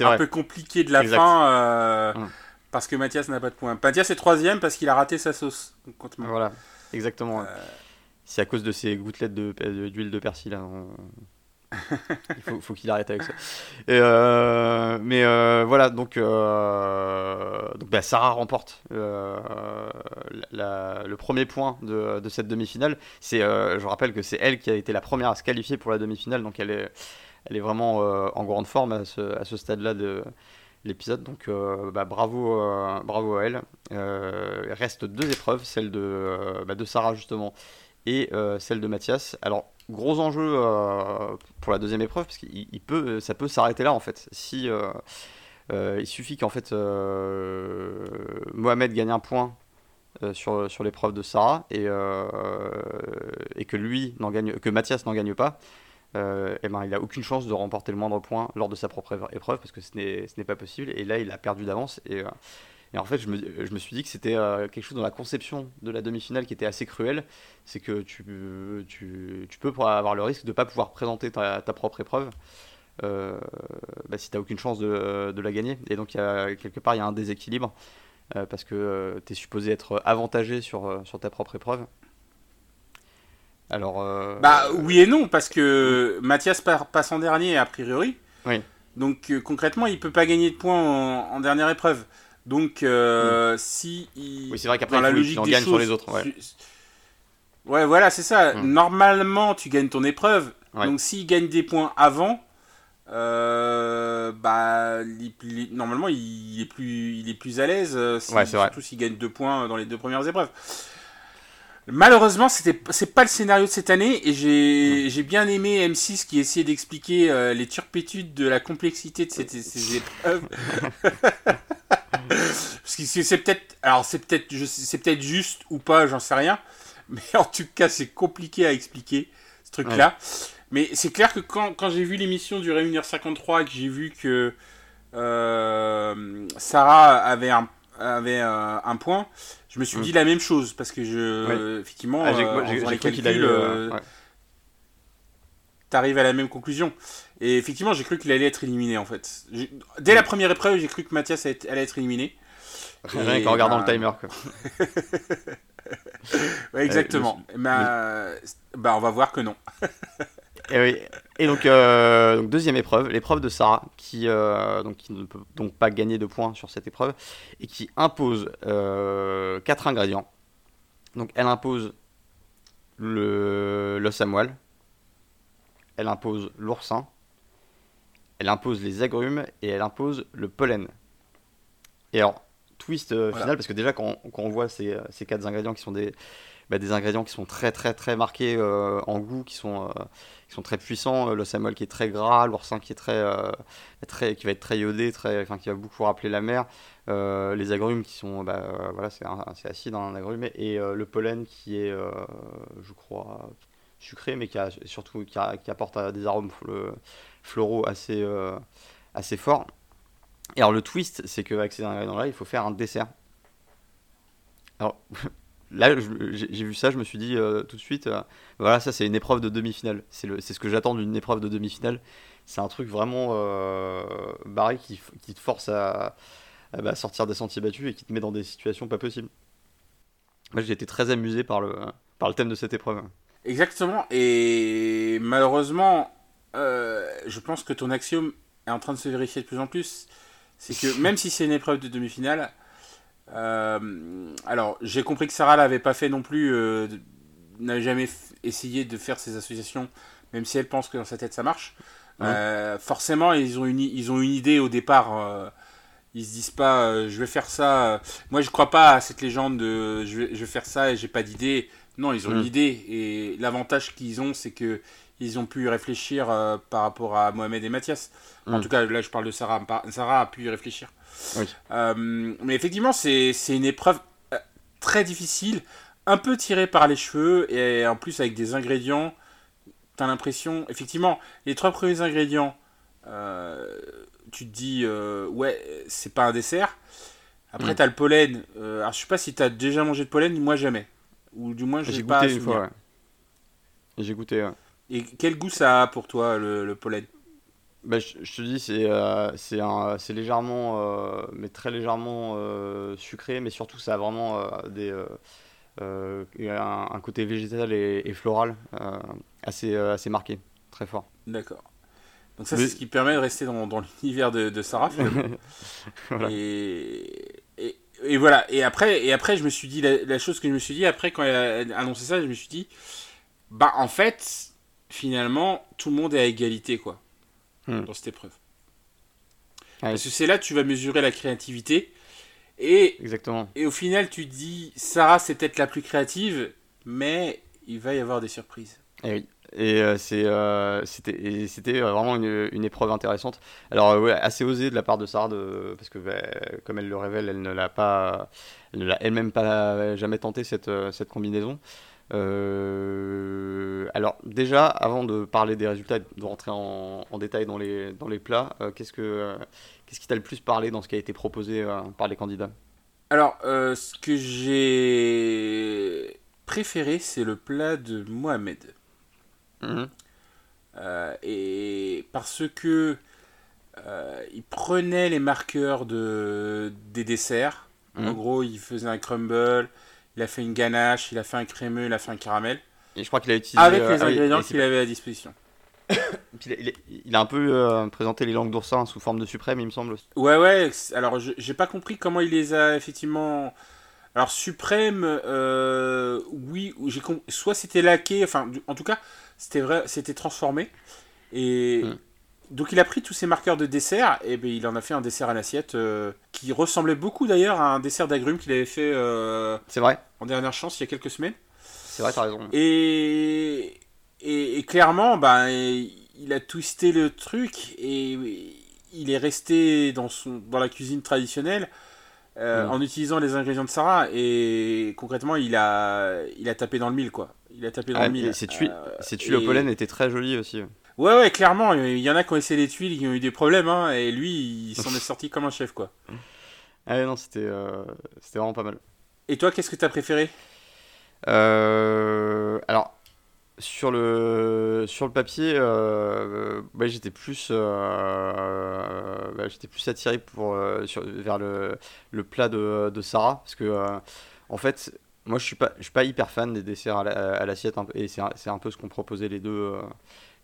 un peu compliqué de la fin. Euh, hum. Parce que Mathias n'a pas de points. Mathias est troisième parce qu'il a raté sa sauce. Voilà, exactement. Euh. C'est à cause de ces gouttelettes d'huile de, persil. Là, il faut, qu'il arrête avec ça. mais voilà, donc, donc bah, Sarah remporte le premier point de, cette demi-finale. je rappelle que c'est elle qui a été la première à se qualifier pour la demi-finale, donc elle est, vraiment euh, en grande forme à ce, stade-là de l'épisode. Donc euh, bah, bravo, euh, bravo à elle. il reste deux épreuves, celle de, bah, de Sarah justement et celle de Mathias. Alors gros enjeu pour la deuxième épreuve parce qu'il peut, ça peut s'arrêter là en fait. Si il suffit qu'en fait Mohamed gagne un point sur, sur l'épreuve de Sarah et, et que lui n'en gagne, que Mathias n'en gagne pas euh, eh ben, il n'a aucune chance de remporter le moindre point lors de sa propre épreuve parce que ce n'est pas possible. Et là, il a perdu d'avance. Et, euh, et, en fait, je me, je me suis dit que c'était euh, quelque chose dans la conception de la demi-finale qui était assez cruel. C'est que tu, tu, tu, peux avoir le risque de ne pas pouvoir présenter ta, ta propre épreuve. Bah, si tu n'as aucune chance de, de, la gagner. Et donc, y a, quelque part, il y a un déséquilibre parce que tu es supposé être avantagé sur, sur ta propre épreuve. Alors. Euh, bah oui et non, parce que Mathias passe en dernier a priori. Oui. Donc euh, concrètement, il peut pas gagner de points en, dernière épreuve. Donc euh, si il, oui, c'est vrai qu'après la logique il gagne sur les autres. Ouais, ouais voilà, c'est ça. Mm. Normalement, tu gagnes ton épreuve. Donc s'il gagne des points avant, bah normalement il est plus il est plus à l'aise. surtout s'il gagne deux points dans les deux premières épreuves. Malheureusement, c'était c'est pas le scénario de cette année et j'ai bien aimé M6 qui essayait d'expliquer euh, les turpitudes de la complexité de cette, ces épreuves. C'est peut-être alors c'est peut-être c'est peut-être juste ou pas, j'en sais rien, mais en tout cas, c'est compliqué à expliquer ce truc-là. Mais c'est clair que quand, quand j'ai vu l'émission du Réunir 53 que j'ai vu que euh, Sarah avait un avait euh, un point, je me suis dit mm. la même chose. Parce que je, effectivement, ah, euh, calculs, euh, t'arrives à la même conclusion. Et effectivement, j'ai cru qu'il allait être éliminé en fait. Dès la première épreuve, j'ai cru que Mathias allait être éliminé. Rien qu'en regardant le timer. exactement. bah, bah, on va voir que non. Et, donc, euh, donc, deuxième épreuve, l'épreuve de Sarah, qui, euh, donc, qui, ne peut donc pas gagner de points sur cette épreuve, et qui impose euh, quatre ingrédients. Donc elle impose le l'os à moelle, elle impose l'oursin, elle impose les agrumes, et elle impose le pollen. Et alors, twist final, parce que déjà quand, quand on voit ces, ces quatre ingrédients qui sont des bah, des ingrédients qui sont très très très marqués euh, en goût, qui sont, euh, qui sont très puissants. Euh, le samoul qui est très gras, l'oursin qui est très, très, qui va être très iodé, très, enfin qui va beaucoup rappeler la mer. les agrumes qui sont, bah, voilà, c'est acide dans un agrume et le pollen qui est, je crois, sucré, mais qui a surtout qui, apporte des arômes floraux assez, assez forts. Et alors le twist, c'est qu'avec ces ingrédients-là, il faut faire un dessert. Alors, là, j'ai vu ça, je me suis dit euh, tout de suite, euh, voilà, ça c'est une épreuve de demi-finale. C'est ce que j'attends d'une épreuve de demi-finale. C'est un truc vraiment euh, barré qui, te force à, bah, sortir des sentiers battus et qui te met dans des situations pas possibles. Moi j'ai été très amusé par le, par le thème de cette épreuve. Exactement, et malheureusement, je pense que ton axiome est en train de se vérifier de plus en plus. C'est que même si c'est une épreuve de demi-finale, euh, alors, j'ai compris que Sarah l'avait pas fait non plus, euh, n'avait jamais essayé de faire ces associations, même si elle pense que dans sa tête ça marche. Euh, forcément, ils ont, une, ils ont une idée au départ. ils se disent pas, je vais faire ça. Moi, je crois pas à cette légende de je vais, je vais faire ça et j'ai pas d'idée. Non, ils ont une idée. Et l'avantage qu'ils ont, c'est que ils ont pu y réfléchir par rapport à Mohamed et Mathias. En tout cas, là, je parle de Sarah. Sarah a pu y réfléchir. Euh, mais effectivement, c'est une épreuve euh, très difficile, un peu tirée par les cheveux, et en plus avec des ingrédients, t'as l'impression, effectivement, les trois premiers ingrédients, euh, tu te dis, ouais, c'est pas un dessert. Après, tu mm. t'as le pollen. alors, je sais pas si t'as déjà mangé de pollen, moi jamais. Ou du moins, J'ai j'ai pas goûté une fois, ouais. J'ai goûté, ouais. Et quel goût ça a pour toi, le, le pollen? Bah, je, je te dis, c'est euh, c'est légèrement, euh, mais très légèrement euh, sucré, mais surtout ça a vraiment euh, des, un, un côté végétal et, et floral assez, assez marqué, très fort. D'accord. Donc ça, Mais- c'est ce qui permet de rester dans, dans l'univers de, de Sarah. Voilà. et, et, voilà. Et après, et après, je me suis dit, la, la chose que je me suis dit, après, quand elle a annoncé ça, je me suis dit, bah, en fait, finalement, tout le monde est à égalité, quoi, Hmm. dans cette épreuve. Ouais. Parce que c'est là que tu vas mesurer la créativité. Et, Exactement. et au final, tu te dis, Sarah, c'est peut-être la plus créative, mais il va y avoir des surprises. Et oui. Et euh, euh, c'était, et c'était vraiment une, épreuve intéressante. Alors, euh, ouais, assez osé de la part de Sarah, de, parce que bah, comme elle le révèle, elle ne l'a pas, elle ne l'a elle-même pas jamais tenté cette, euh, combinaison. Euh, alors, déjà, avant de parler des résultats de rentrer en, détail dans les, plats, euh, qu'est-ce, que, euh, qu'est-ce qui t'a le plus parlé dans ce qui a été proposé euh, par les candidats? Alors, euh, ce que j'ai préféré, c'est le plat de Mohamed. Mhm. Euh, et parce que euh, il prenait les marqueurs de, des desserts. Mhm. En gros, il faisait un crumble, il a fait une ganache, il a fait un crémeux, il a fait un caramel. Et je crois qu'il a utilisé. Avec euh, les ah oui, ingrédients qu'il avait à disposition. il, a, il a- il a un peu euh, présenté les langues d'oursin sous forme de suprême, il me semble. Ouais, ouais. Alors, j'ai pas compris comment il les a effectivement. Alors, suprême, euh, oui, ou j'ai soit c'était laqué, enfin, en tout cas, c'était vrai, c'était transformé. Et Mm. donc, il a pris tous ces marqueurs de dessert et ben, il en a fait un dessert à l'assiette euh, qui ressemblait beaucoup d'ailleurs à un dessert d'agrumes qu'il avait fait euh, C'est vrai, en dernière chance il y a quelques semaines. c'est vrai, t'as raison. Et, et, et clairement, ben, il a twisté le truc et il est resté dans, son, dans la cuisine traditionnelle euh, Mm. en utilisant les ingrédients de Sarah. Et concrètement, il a, il a tapé dans le mille, quoi. Il a tapé dans Ah, le mille. ces tuiles, Euh, ces tuiles au et- pollen étaient très jolies aussi. Ouais, ouais, clairement. Il y en a qui ont essayé les tuiles, qui ont eu des problèmes. Hein, et lui, il s'en est sorti comme un chef, quoi. Ah non, c'était euh, c'était vraiment pas mal. Et toi, qu'est-ce que t'as préféré? Euh, alors, sur le, sur le papier, euh, bah, j'étais plus, euh, bah, j'étais plus attiré pour, euh, sur- vers le, le plat de, de Sarah. Parce que, euh, en fait, moi, je suis pas, je suis pas hyper fan des desserts à la- à l'assiette. peu- et c'est un, peu ce qu'ont proposé les deux, euh,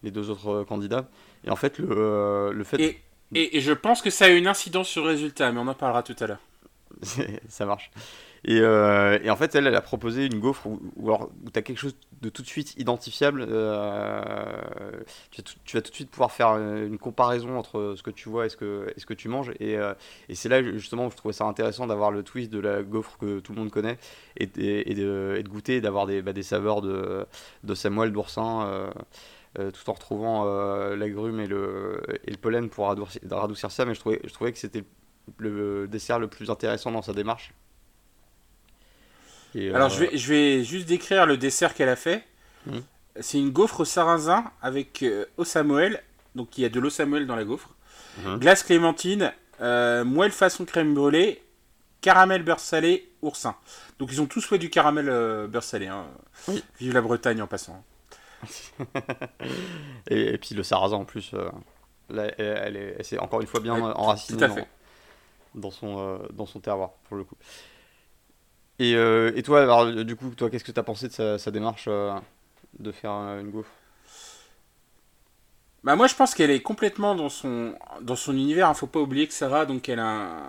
les deux autres euh, candidats. Et en fait, le, euh, le fait. et, et, et je pense que ça a une incidence sur le résultat, mais on en parlera tout à l'heure. Ça marche. Et, euh, et en fait, elle, a proposé une gaufre où, où, tu as quelque chose de tout de suite identifiable. euh, tu, vas tout, de suite pouvoir faire euh, une comparaison entre ce que tu vois et ce que, tu manges. Et, c'est là, justement, où je trouvais ça intéressant d'avoir le twist de la gaufre que tout le monde connaît et, de, de goûter d'avoir des, bah, des saveurs de, de Samuel, d'oursin. tout en retrouvant euh, l'agrume et le, pollen pour radoucir, ça, mais je trouvais que c'était le dessert le plus intéressant dans sa démarche. Et, Alors, euh, je, vais, je vais juste décrire le dessert qu'elle a fait. Mhm. C'est une gaufre au sarrasin avec euh, eau Samuel. Donc, il y a de l'eau Samuel dans la gaufre. Mhm. Glace clémentine, euh, moelle façon crème brûlée, caramel beurre salé, oursin. Donc, ils ont tous fait du caramel euh, beurre salé. hein. Oui. Vive la Bretagne en passant. et, et puis le sarrasin en plus, euh, là, elle, est, elle encore une fois bien enracinée dans, son, euh, dans son terroir, pour le coup. Et, euh, et toi, alors, du coup, toi, qu'est-ce que tu as pensé de sa, sa démarche euh, de faire euh, une gaufre? Bah moi je pense qu'elle est complètement dans son dans son univers. Il faut pas oublier que Sarah donc elle a un,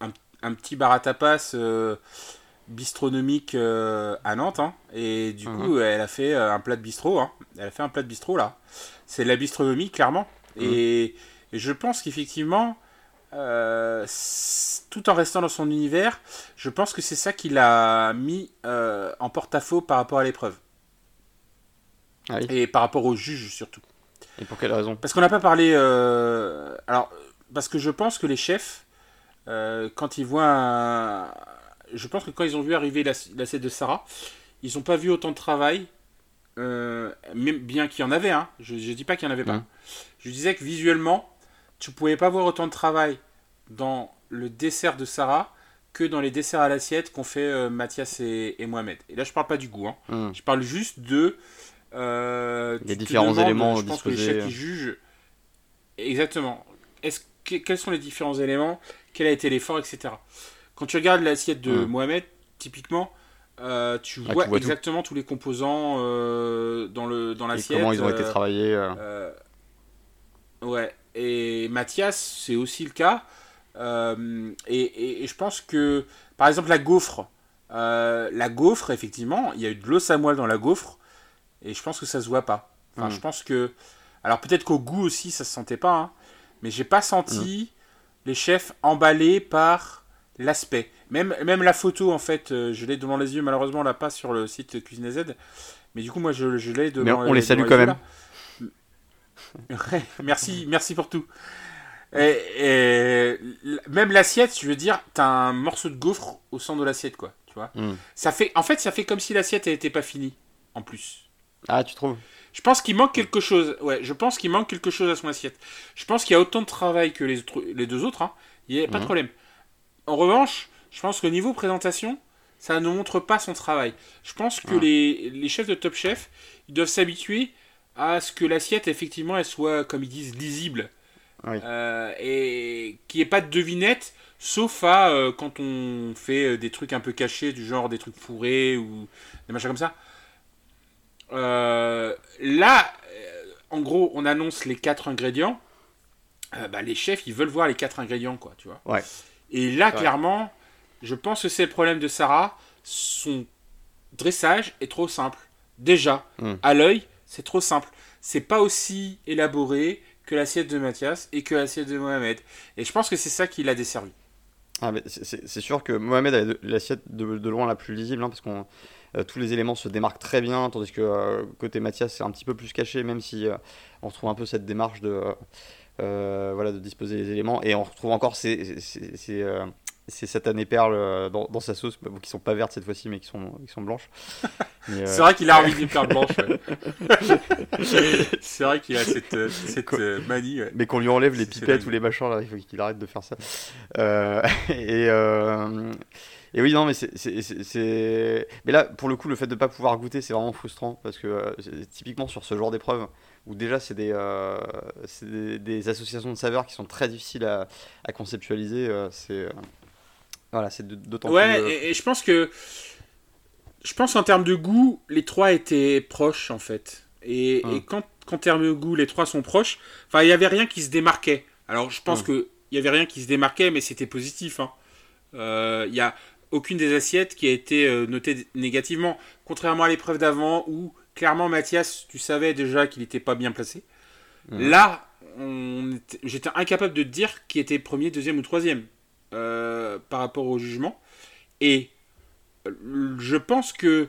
un, un petit bar à tapas bistronomique à Nantes hein. et du Mhm. coup elle a fait un plat de bistrot. hein. Elle a fait un plat de bistrot là. C'est de la bistronomie clairement et, et je pense qu'effectivement euh, tout en restant dans son univers, je pense que c'est ça qui l'a mis euh, en porte-à-faux par rapport à l'épreuve Ah oui. et par rapport aux juges surtout. Et pour quelle raison? Parce qu'on n'a pas parlé. euh, Alors, parce que je pense que les chefs, quand ils voient. un- Je pense que quand ils ont vu arriver l'ass- l'assiette de Sarah, ils n'ont pas vu autant de travail. même bien qu'il y en avait, hein. je ne dis pas qu'il n'y en avait pas. Mhm. Je disais que visuellement, tu pouvais pas voir autant de travail dans le dessert de Sarah que dans les desserts à l'assiette qu'ont fait Mathias et, Mohamed. Et là, je parle pas du goût. Hein. Hmm. Je parle juste de. les différents éléments. Je pense que les chefs qui jugent. Exactement. Est-ce quels sont les différents éléments? Quel a été l'effort, etc. Quand tu regardes l'assiette de hmm. Mohamed, typiquement, euh, tu, ah, vois exactement tous les composants euh, dans le dans l'assiette. Comment ils ont été euh, travaillés. ouais. Et Mathias, c'est aussi le cas. Et, et, je pense que, par exemple, la gaufre. la gaufre, effectivement, il y a eu de l'eau moelle dans la gaufre. Et je pense que ça se voit pas. Enfin, je hmm. pense que. Alors peut-être qu'au goût aussi, ça se sentait pas. Hein, mais j'ai pas senti hmm. les chefs emballés par l'aspect. Même, même la photo, en fait, euh, je l'ai devant les yeux, malheureusement, on l'a pas sur le site Cuisine Z. Mais du coup, moi, je, je l'ai devant Mais on les salue quand même. Merci, merci pour tout. Et, même l'assiette, je veux dire, t'as un morceau de gaufre au centre de l'assiette, quoi. Tu vois hmm. ça fait, En fait, ça fait comme si l'assiette n'était pas finie, en plus. Ah, tu trouves? Je pense qu'il manque quelque chose. Ouais, je pense qu'il manque quelque chose à son assiette. Je pense qu'il y a autant de travail que les, les deux autres. Hein. Il n'y a pas de hmm. problème. En revanche, je pense qu'au niveau présentation, ça ne montre pas son travail. Je pense que les, chefs de Top Chef, ils doivent s'habituer à ce que l'assiette, effectivement, elle soit, comme ils disent, lisible. Euh, et qu'il n'y ait pas de devinette, sauf à euh, quand on fait euh, des trucs un peu cachés, du genre des trucs fourrés ou des machins comme ça. là, en gros, on annonce les quatre ingrédients. Bah, les chefs, ils veulent voir les quatre ingrédients, quoi, tu vois. Ouais. Et là, clairement, je pense que c'est le problème de Sarah. Son dressage est trop simple. Déjà, hmm. à l'œil, c'est trop simple. C'est pas aussi élaboré que l'assiette de Mathias et que l'assiette de Mohamed. Et je pense que c'est ça qui l'a desservi. Ah, c'est sûr que Mohamed a l'assiette de, loin la plus lisible, hein, parce que euh, tous les éléments se démarquent très bien, tandis que euh, côté Mathias, c'est un petit peu plus caché, même si euh, on retrouve un peu cette démarche de, voilà, de disposer les éléments. Et on retrouve encore ces, c'est satané perles euh, dans, dans, sa sauce, bah, qui sont pas vertes cette fois-ci, mais qui sont, qui sont blanches. Euh, c'est vrai qu'il a envie des perles blanches. c'est vrai qu'il a cette, euh, cette manie. Mais qu'on lui enlève les pipettes ou les machins, là, il faut qu'il arrête de faire ça. et, et oui, non, mais c'est. Mais là, pour le coup, le fait de ne pas pouvoir goûter, c'est vraiment frustrant, parce que typiquement sur ce genre d'épreuve, où déjà c'est des, des, des, associations de saveurs qui sont très difficiles à, à conceptualiser, c'est voilà, c'est d'autant ouais, plus. Ouais, et, je pense que. Je pense en termes de goût, les trois étaient proches en fait. Et, hum. quand, en termes de goût, les trois sont proches, enfin, il n'y avait rien qui se démarquait. Alors, je pense qu'il hum. que il n'y avait rien qui se démarquait, mais c'était positif. Hein. Euh, il n'y a aucune des assiettes qui a été euh, notée négativement, contrairement à l'épreuve d'avant où clairement Mathias, tu savais déjà qu'il n'était pas bien placé. Là, j'étais incapable de dire qui était premier, deuxième ou troisième. Euh, par rapport au jugement. Et euh, je pense que,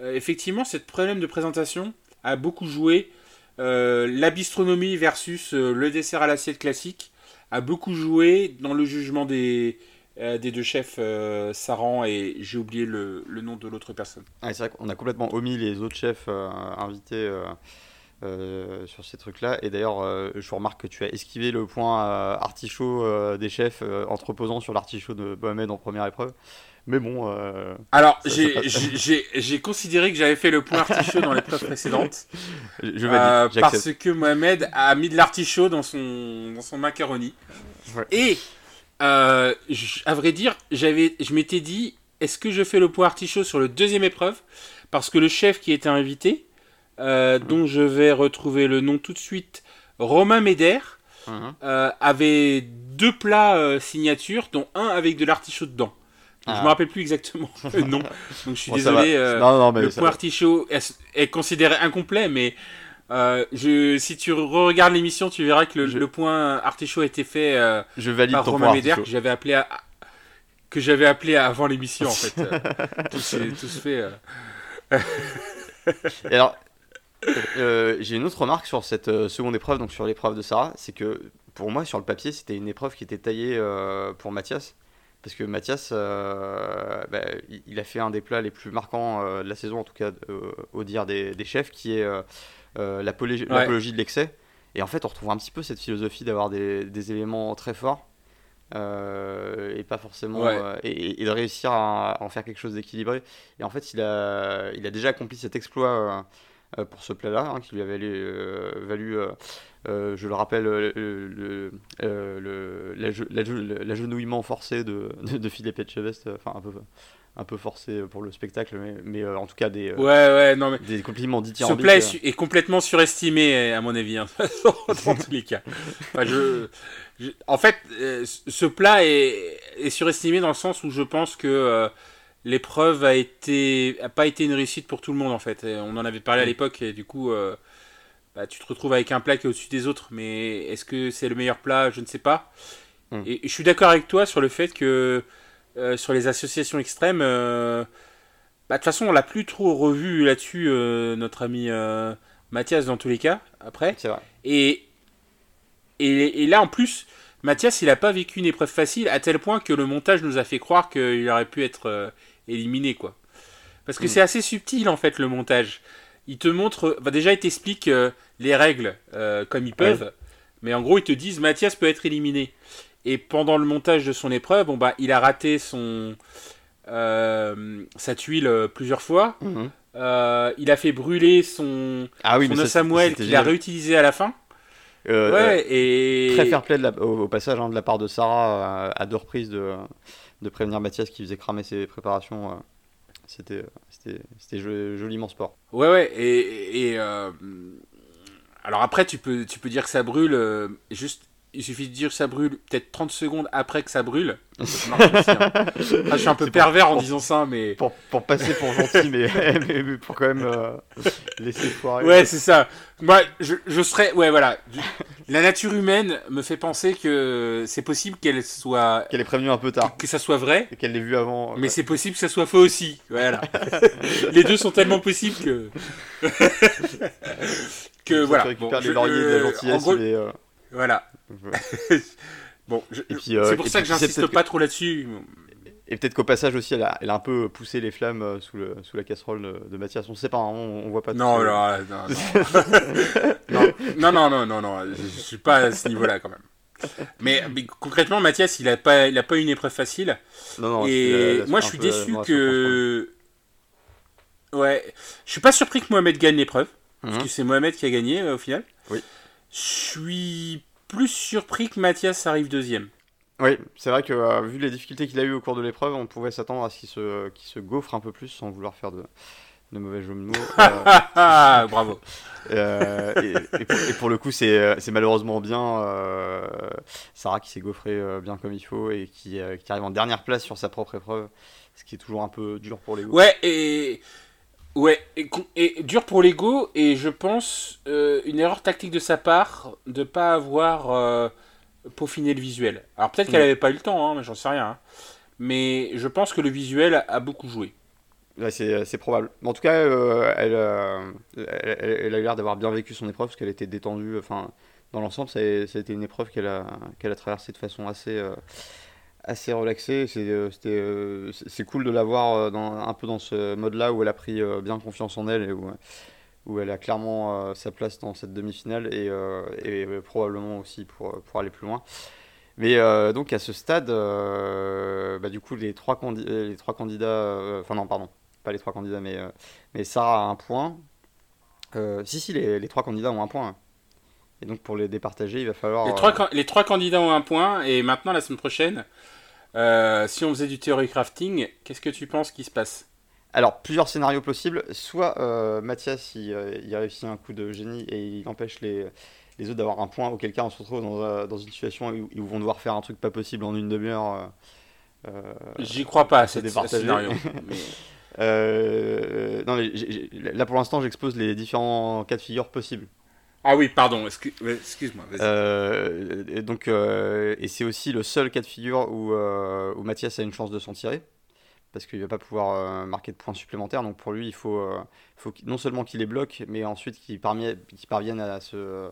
euh, effectivement, ce problème de présentation a beaucoup joué. la bistronomie versus le dessert à l'assiette classique a beaucoup joué dans le jugement des, des deux chefs, Saran et j'ai oublié le, le, nom de l'autre personne. Ah, c'est vrai qu'on a complètement omis les autres chefs invités euh, sur ces trucs-là. Et d'ailleurs, euh, je remarque que tu as esquivé le point euh, artichaut des chefs en posant sur l'artichaut de Mohamed en première épreuve. Mais bon. Alors, j'ai considéré que j'avais fait le point artichaut dans l'épreuve précédente. Je parce que Mohamed a mis de l'artichaut dans son, dans son macaroni. Et, à vrai dire, je m'étais dit, est-ce que je fais le point artichaut sur le deuxième épreuve? Parce que le chef qui était invité, euh, dont je vais retrouver le nom tout de suite, Romain Méder, uh-huh. euh, avait deux plats euh, signatures, dont un avec de l'artichaut dedans. Je ne me ah. rappelle plus exactement le nom, donc je suis désolé. le point artichaut est, considéré incomplet, mais je, si tu regardes l'émission, tu verras que le, point artichaut a été fait je valide par Romain Méder, que j'avais appelé à, que j'avais appelé avant l'émission en fait. tout, tout, se fait. Et alors, euh, j'ai une autre remarque sur cette euh, seconde épreuve, donc sur l'épreuve de Sarah, c'est que pour moi, sur le papier, c'était une épreuve qui était taillée euh, pour Mathias. Parce que Mathias, bah, il a fait un des plats les plus marquants de la saison, en tout cas au dire des, chefs, qui est l'apologie de l'excès. Et en fait, on retrouve un petit peu cette philosophie d'avoir des, des, éléments très forts et pas forcément et, de réussir à, en faire quelque chose d'équilibré. Et en fait, il a, il a déjà accompli cet exploit pour ce plat-là, hein, qui lui avait valu, je le rappelle, le, l'agenouillement forcé de, de, Philippe Etchebest, enfin un peu un peu forcé pour le spectacle, mais, mais euh, en tout cas des, euh, ouais, ouais, non, mais des compliments Ce plat est, complètement surestimé, à mon avis, hein, dans tous les cas. je, en fait, euh, ce plat est, est, surestimé dans le sens où je pense que l'épreuve a, été, a pas été une réussite pour tout le monde, en fait. on en avait parlé à l'époque, et du coup, bah, tu te retrouves avec un plat qui est au-dessus des autres, mais est-ce que c'est le meilleur plat? Je ne sais pas. Hmm. Et, et je suis d'accord avec toi sur le fait que euh, sur les associations extrêmes, euh, bah, de toute façon, on l'a plus trop revu là-dessus, euh, notre ami Mathias, dans tous les cas, après. C'est vrai. Et, et, là, en plus, Mathias, il n'a pas vécu une épreuve facile, à tel point que le montage nous a fait croire qu'il aurait pu être éliminé, quoi. Parce que mm. c'est assez subtil, en fait, le montage. Il te montre, bah, déjà, il t'explique les règles comme ils peuvent, mais en gros, ils te disent Mathias peut être éliminé. Et pendant le montage de son épreuve, bon, bah, il a raté son, euh, sa tuile euh, plusieurs fois. Euh, il a fait brûler son, ah oui, son Samuel qu'il a réutilisé à la fin. Ouais, et... Très fair play au, passage hein, de la part de Sarah à, deux reprises de, de prévenir Mathias qui faisait cramer ses préparations. c'était c'était joliment sport. Ouais, ouais, et. et alors après, tu peux, tu peux dire que ça brûle juste il suffit de dire que ça brûle peut-être 30 secondes après que ça brûle. Hein. Ah, je suis un peu pervers en disant ça, mais. Pour, pour passer pour gentil, mais, mais, pour quand même euh, laisser foirer. Ouais, c'est ça. Moi, je, je, serais. Ouais, voilà. La nature humaine me fait penser que c'est possible qu'elle soit. Qu'elle ait prévenu un peu tard. Que, ça soit vrai. Et qu'elle l'ait vu avant. Mais c'est possible que ça soit faux aussi. Voilà. Les deux sont tellement possibles que. que voilà. Récupères les lauriers de la gentillesse, mais. Euh, voilà. bon, euh, c'est pour ça que j'insiste pas trop là-dessus. Et peut-être qu'au passage aussi, elle a, elle a, un peu poussé les flammes euh, sous, le, sous la casserole de, Mathias. On sait pas, hein, on, voit pas. Non, non, non, non, non, non, non, je, suis pas à ce niveau-là quand même. Mais, concrètement, Mathias, il a pas, il a pas une épreuve facile. Non, non, et moi, je suis déçu que. Ouais, je suis pas surpris que Mohamed gagne l'épreuve. Parce mhm. que c'est Mohamed qui a gagné euh, au final. Oui. Je suis plus surpris que Mathias arrive deuxième. Oui, c'est vrai que euh, vu les difficultés qu'il a eues au cours de l'épreuve, on pouvait s'attendre à ce qu'il se, se gaufre un peu plus sans vouloir faire de, de mauvais jeux de mots. Euh, Bravo. Euh, et, pour, le coup, c'est malheureusement bien Sarah qui s'est gaufrée bien comme il faut et qui, qui, arrive en dernière place sur sa propre épreuve, ce qui est toujours un peu dur pour les Ouais, et Ouais, et, dur pour l'ego, et je pense euh, une erreur tactique de sa part de pas avoir euh, peaufiné le visuel. Alors peut-être qu'elle n'avait pas eu le temps, hein, mais j'en sais rien. Hein. Mais je pense que le visuel a beaucoup joué. Ouais, c'est probable. en tout cas, euh, elle, elle, a l'air d'avoir bien vécu son épreuve parce qu'elle était détendue. Enfin, dans l'ensemble, ça, a été une épreuve qu'elle a, qu'elle a traversée de façon assez assez relaxé. Euh, euh, c'est cool de la voir euh, un peu dans ce mode-là où elle a pris bien confiance en elle et où, où elle a clairement sa place dans cette demi-finale et, probablement aussi pour, pour aller plus loin. Mais donc à ce stade, bah, du coup, les trois, les trois candidats, enfin non, pardon, pas les trois candidats, mais, mais Sarah a un point. si, si, les, trois candidats ont un point. Et donc pour les départager, il va falloir... Les trois, les trois candidats ont un point, et maintenant, la semaine prochaine, euh, si on faisait du theory crafting, qu'est-ce que tu penses qui se passe? Alors, plusieurs scénarios possibles. Soit euh, Mathias, il, euh, il, réussit un coup de génie et il empêche les, les autres d'avoir un point, auquel cas on se retrouve dans, dans, une situation où ils vont devoir faire un truc pas possible en une demi-heure. J'y crois pas à ce scénario. non, là pour l'instant, j'expose les différents cas de figure possibles. Ah oui, pardon, excuse-moi. Euh, et donc, euh, c'est aussi le seul cas de figure où, euh, où Mathias a une chance de s'en tirer, parce qu'il ne va pas pouvoir marquer de points supplémentaires. Donc pour lui, il faut, non seulement qu'il les bloque, mais ensuite qu'il parvienne, à se,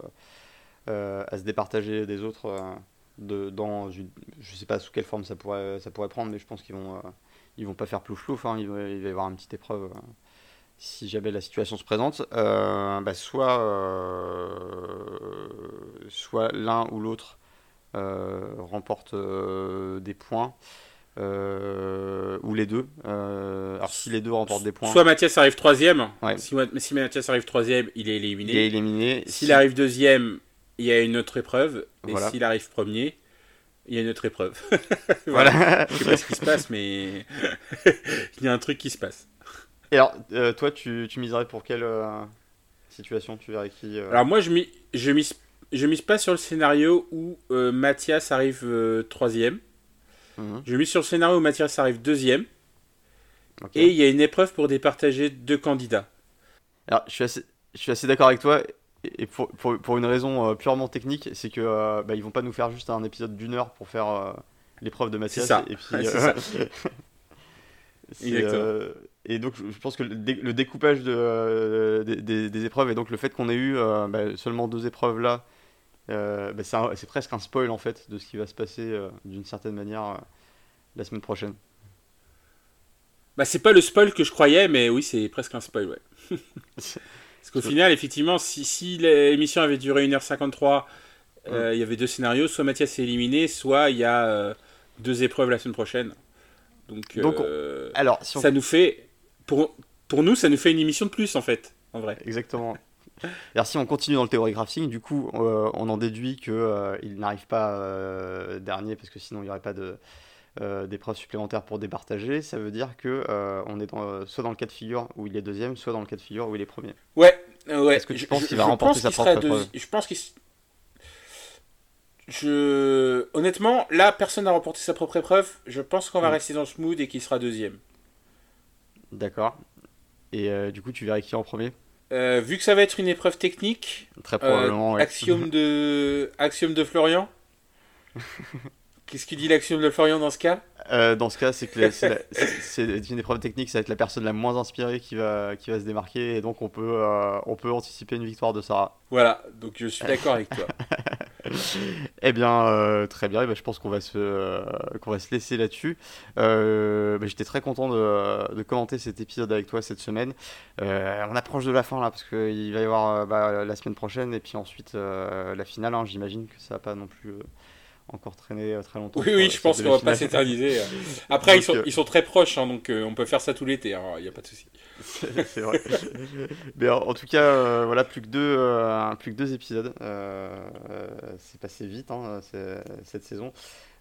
à se départager des autres. de, dans je ne sais pas sous quelle forme ça pourrait, ça pourrait prendre, mais je pense qu'ils vont, ils vont pas faire plouf plouf. Hein, il, va, il va y avoir une petite épreuve si jamais la situation se présente, euh, bah, soit, euh, soit l'un ou l'autre remporte des points. ou les deux. alors si les deux remportent des points. Soit Mathias arrive troisième. Si, si Mathias arrive troisième, il est éliminé. Il est éliminé. S'il arrive deuxième, il y a une autre épreuve. Et s'il arrive premier, il y a une autre épreuve. voilà. Je sais pas ce qui se passe, mais il y a un truc qui se passe. Et alors, euh, toi, tu, tu, miserais pour quelle euh, situation? Tu verrais qui euh? Alors moi, je, mis, je, mise, je mise pas sur le scénario où Mathias arrive troisième. Mhm. Je mise sur le scénario où Mathias arrive deuxième. Et il y a une épreuve pour départager deux candidats. Alors, je suis assez, je suis assez d'accord avec toi et pour, pour, pour, une raison purement technique, c'est que bah, ils vont pas nous faire juste un épisode d'une heure pour faire l'épreuve de Mathias. Ça. Et puis, ça. et donc je pense que le, découpage de, des, épreuves et donc le fait qu'on ait eu bah, seulement deux épreuves là, bah, c'est presque un spoil en fait de ce qui va se passer d'une certaine manière la semaine prochaine. Bah c'est pas le spoil que je croyais, mais oui c'est presque un spoil, ouais. Parce qu'au final, effectivement, si, si l'émission avait duré 1h53, euh, il y avait deux scénarios, soit Mathias est éliminé, soit il y a euh, deux épreuves la semaine prochaine. Donc, euh, alors, ça nous fait, pour, pour nous, ça nous fait une émission de plus en fait, en vrai. Exactement. Alors si on continue dans le théorie crafting, du coup, on en déduit qu'il n'arrive pas dernier parce que sinon il n'y aurait pas de, euh, des preuves supplémentaires pour départager, ça veut dire que euh, on est dans, soit dans le cas de figure où il est deuxième, soit dans le cas de figure où il est premier. Ouais, ouais. Est-ce que tu penses qu'il va remporter sa propre épreuve Je pense qu'il. Je... Honnêtement, là, personne n'a remporté sa propre épreuve. Je pense qu'on va mm. rester dans ce mood et qu'il sera deuxième. D'accord. Et euh, du coup, tu verrais qui en premier? Vu que ça va être une épreuve technique, très probablement. Axiome de Axiome de Florian? Qu'est-ce qu'il dit l'action de Florian dans ce cas? Euh, Dans ce cas, c'est que c'est une épreuve technique, ça va être la personne la moins inspirée qui va, qui va se démarquer, et donc on peut, euh, on peut anticiper une victoire de Sarah. Voilà, donc je suis d'accord avec toi. eh bien, euh, très bien, eh ben, je pense qu'on va, se, qu'on va se laisser là-dessus. Ben, j'étais très content de, de, commenter cet épisode avec toi cette semaine. on approche de la fin là, parce qu'il va y avoir bah, la semaine prochaine, et puis ensuite la finale, hein. j'imagine que ça va pas non plus encore traîner euh, très longtemps. Oui, oui, je pense qu'on va pas s'éterniser. Euh. Après, ils, sont, euh, ils sont très proches, hein, donc on peut faire ça tout l'été, il n'y a pas de souci. C'est vrai. Mais en, tout cas, voilà, plus que deux, plus que deux épisodes. c'est passé vite hein, cette saison.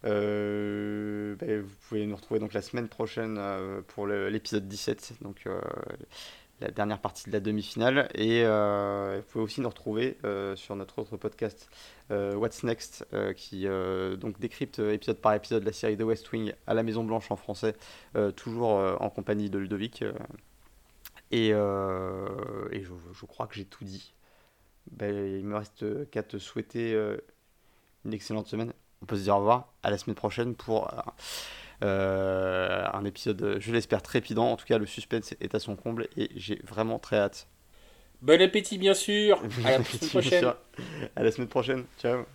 Ben, vous pouvez nous retrouver donc la semaine prochaine pour l'épisode 17. Donc la dernière partie de la demi-finale. Et euh, vous pouvez aussi nous retrouver euh, sur notre autre podcast euh, What's Next, qui donc décrypte épisode par épisode la série de West Wing à la Maison Blanche en français, toujours en compagnie de Ludovic. et, et je, je, crois que j'ai tout dit. Ben, il me reste qu'à te souhaiter une excellente semaine. On peut se dire au revoir. À la semaine prochaine pour euh, un épisode, je l'espère, trépidant. En tout cas, le suspense est à son comble et j'ai vraiment très hâte. Bon appétit, bien sûr. À la semaine prochaine. À la semaine prochaine. Ciao.